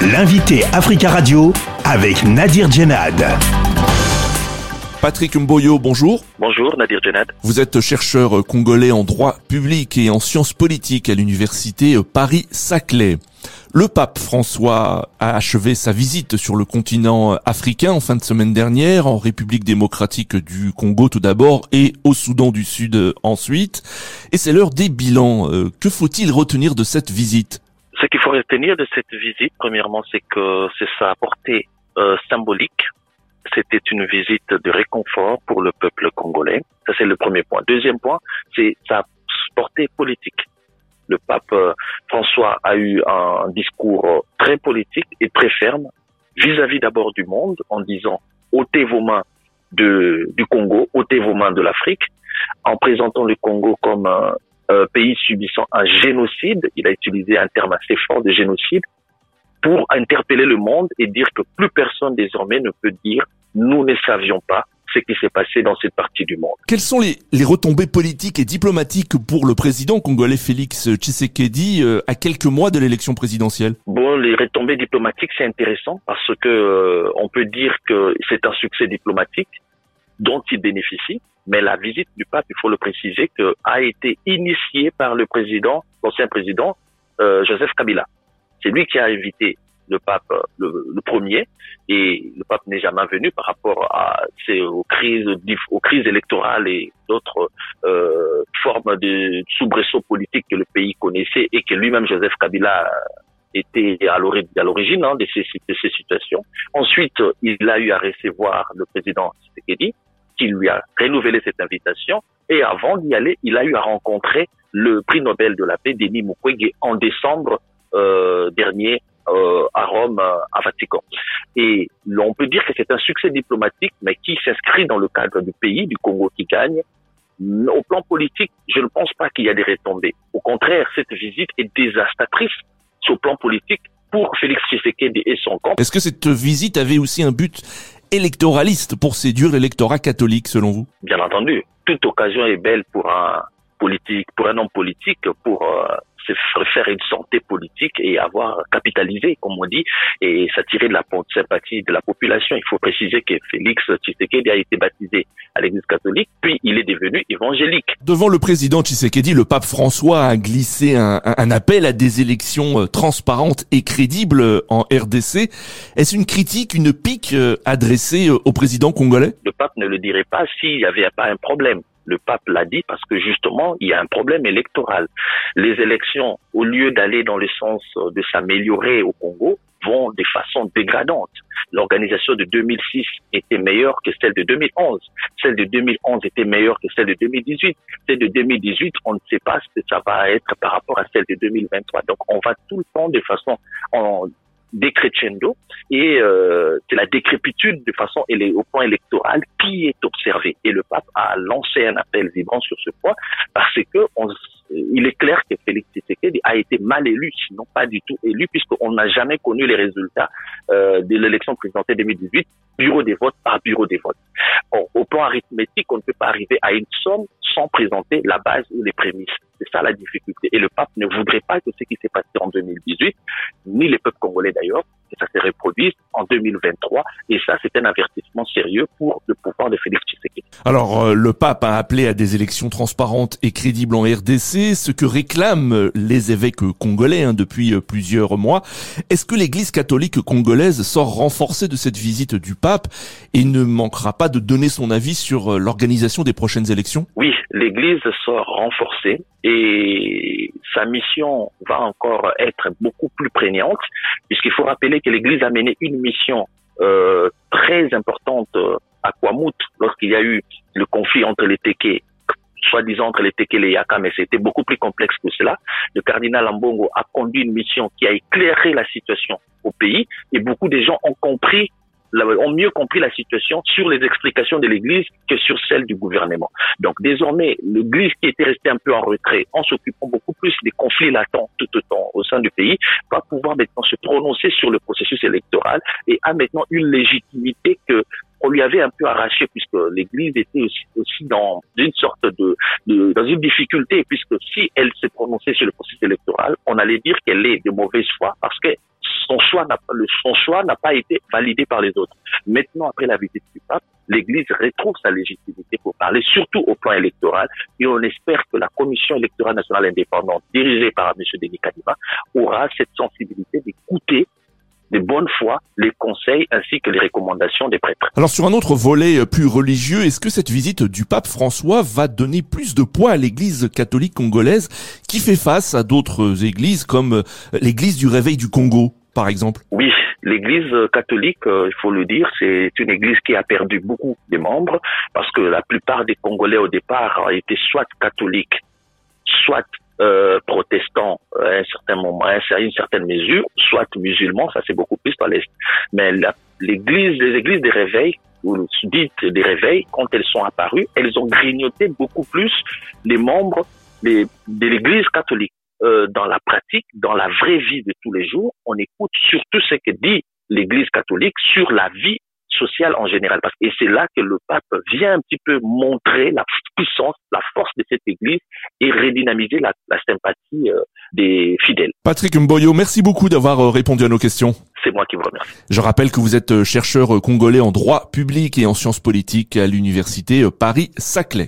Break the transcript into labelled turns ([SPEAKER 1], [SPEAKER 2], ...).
[SPEAKER 1] L'invité Africa Radio avec Nadir Djenad.
[SPEAKER 2] Patrick Mboyo, bonjour.
[SPEAKER 3] Bonjour Nadir Djenad.
[SPEAKER 2] Vous êtes chercheur congolais en droit public et en sciences politiques à l'université Paris-Saclay. Le pape François a achevé sa visite sur le continent africain en fin de semaine dernière, en République démocratique du Congo tout d'abord et au Soudan du Sud ensuite. Et c'est l'heure des bilans. Euh, que faut-il retenir de cette visite?
[SPEAKER 3] Ce qu'il faut retenir de cette visite, premièrement, c'est que c'est sa portée euh, symbolique c'était une visite de réconfort pour le peuple congolais. Ça, c'est le premier point. Deuxième point, c'est sa portée politique. Le pape euh, François a eu un discours très politique et très ferme vis-à-vis d'abord du monde en disant ôtez vos mains de, du Congo, ôtez vos mains de l'Afrique, en présentant le Congo comme un, un pays subissant un génocide. Il a utilisé un terme assez fort de génocide pour interpeller le monde et dire que plus personne désormais ne peut dire nous ne savions pas ce qui s'est passé dans cette partie du monde.
[SPEAKER 2] Quelles sont les, les, retombées politiques et diplomatiques pour le président congolais Félix Tshisekedi euh, à quelques mois de l'élection présidentielle?
[SPEAKER 3] Bon, les retombées diplomatiques, c'est intéressant parce que euh, on peut dire que c'est un succès diplomatique dont il bénéficie, mais la visite du pape, il faut le préciser, que, a été initiée par le président, l'ancien président euh, Joseph Kabila. C'est lui qui a invité le pape le, le, premier et le pape n'est jamais venu par rapport à ces aux crises aux crises électorales et d'autres euh, formes de soubresauts politiques que le pays connaissait et que lui-même Joseph Kabila était à l'origine hein, de, ces, de ces situations. Ensuite, il a eu à recevoir le président Tshisekedi qui lui a renouvelé cette invitation et avant d'y aller, il a eu à rencontrer le prix Nobel de la paix Denis Mukwege en décembre euh, dernier euh, à Rome, euh, à Vatican. Et on peut dire que c'est un succès diplomatique, mais qui s'inscrit dans le cadre du pays, du Congo qui gagne. Au plan politique, je ne pense pas qu'il y a des retombées. Au contraire, cette visite est désastratrice sur le plan politique pour Félix Tshisekedi et son camp.
[SPEAKER 2] Est-ce que cette visite avait aussi un but électoraliste pour séduire l'électorat catholique, selon vous?
[SPEAKER 3] Bien entendu. Toute occasion est belle pour un politique, pour un homme politique, pour euh, faire une santé politique et avoir capitalisé, comme on dit, et s'attirer de la sympathie de la population. Il faut préciser que Félix Tshisekedi a été baptisé à l'église catholique, puis il est devenu évangélique.
[SPEAKER 2] Devant le président Tshisekedi, le pape François a glissé un, un appel à des élections euh, transparentes et crédibles en RDC. Est-ce une critique, une pique euh, adressée au président congolais?
[SPEAKER 3] Le pape ne le dirait pas s'il n'y avait pas un problème. Le pape l'a dit parce que justement, il y a un problème électoral. Les élections, au lieu d'aller dans le sens de s'améliorer au Congo, vont de façon dégradante. L'organisation de 2006 était meilleure que celle de 2011. Celle de 2011 était meilleure que celle de 2018. Celle de 2018, on ne sait pas ce que ça va être par rapport à celle de 2023. Donc, on va tout le temps de façon décrescendo et euh, c'est la décrépitude de façon au point électoral qui est observée et le pape a lancé un appel vibrant sur ce point parce que on, il est clair que Félix Tshisekedi a été mal élu sinon pas du tout élu puisqu'on n'a jamais connu les résultats euh, de l'élection présidentielle 2018 bureau des votes par bureau des votes. Au plan arithmétique on ne peut pas arriver à une somme sans présenter la base ou les prémices ça la difficulté. Et le pape ne voudrait pas que ce qui s'est passé en 2018, ni les peuples congolais d'ailleurs, ça se reproduise en 2023. Et ça, c'est un avertissement sérieux pour le pouvoir de Félix Tshisekedi.
[SPEAKER 2] Alors, euh, le pape a appelé à des élections transparentes et crédibles en RDC, ce que réclament les évêques congolais hein, depuis euh, plusieurs mois. Est-ce que l'Église catholique congolaise sort renforcée de cette visite du pape et ne manquera pas de donner son avis sur euh, l'organisation des prochaines élections?
[SPEAKER 3] Oui, l'Église sort renforcée et sa mission va encore être beaucoup plus prégnante, puisqu'il faut rappeler que l'Église a mené une mission euh, très importante euh, à Kwamut lorsqu'il y a eu le conflit entre les Teke soi-disant entre les Teke et les Yaka, mais c'était beaucoup plus complexe que cela. Le cardinal Ambongo a conduit une mission qui a éclairé la situation au pays et beaucoup de gens ont compris ont mieux compris la situation sur les explications de l'Église que sur celles du gouvernement. Donc désormais, l'Église qui était restée un peu en retrait, en s'occupant beaucoup plus des conflits latents tout autant au sein du pays, va pouvoir maintenant se prononcer sur le processus électoral et a maintenant une légitimité que on lui avait un peu arraché puisque l'Église était aussi, dans une sorte de, de, dans une difficulté puisque si elle s'est prononcée sur le processus électoral, on allait dire qu'elle est de mauvaise foi parce que son choix n'a son choix n'a pas été validé par les autres. Maintenant, après la visite du pape, l'Église retrouve sa légitimité pour parler, surtout au plan électoral, et on espère que la Commission électorale nationale indépendante, dirigée par M. Denis Kadima, aura cette sensibilité d'écouter de bonne foi les conseils ainsi que les recommandations des prêtres.
[SPEAKER 2] Alors sur un autre volet euh, plus religieux, est-ce que cette visite du pape François va donner plus de poids à l'église catholique congolaise qui fait face à d'autres églises comme euh, l'église du réveil du Congo? Par
[SPEAKER 3] Oui, L'église catholique, euh, il faut le dire, c'est une église qui a perdu beaucoup de membres parce que la plupart des Congolais au départ étaient soit catholiques, soit euh, protestants à un certain moment, à une certaine mesure, soit musulmans, ça c'est beaucoup plus dans l'Est. Mais l'église, les églises des réveils, ou dites des réveils, quand elles sont apparues, elles ont grignoté beaucoup plus les membres de l'église catholique. Euh, dans la pratique, dans la vraie vie de tous les jours, on écoute surtout ce que dit l'Église catholique sur la vie sociale en général. Et c'est là que le pape vient un petit peu montrer la puissance, la force de cette Église et redynamiser la, sympathie euh, des fidèles.
[SPEAKER 2] Patrick Mboyo, merci beaucoup d'avoir euh, répondu à nos questions.
[SPEAKER 3] C'est moi qui vous remercie.
[SPEAKER 2] Je rappelle que vous êtes chercheur congolais en droit public et en sciences politiques à l'université Paris-Saclay.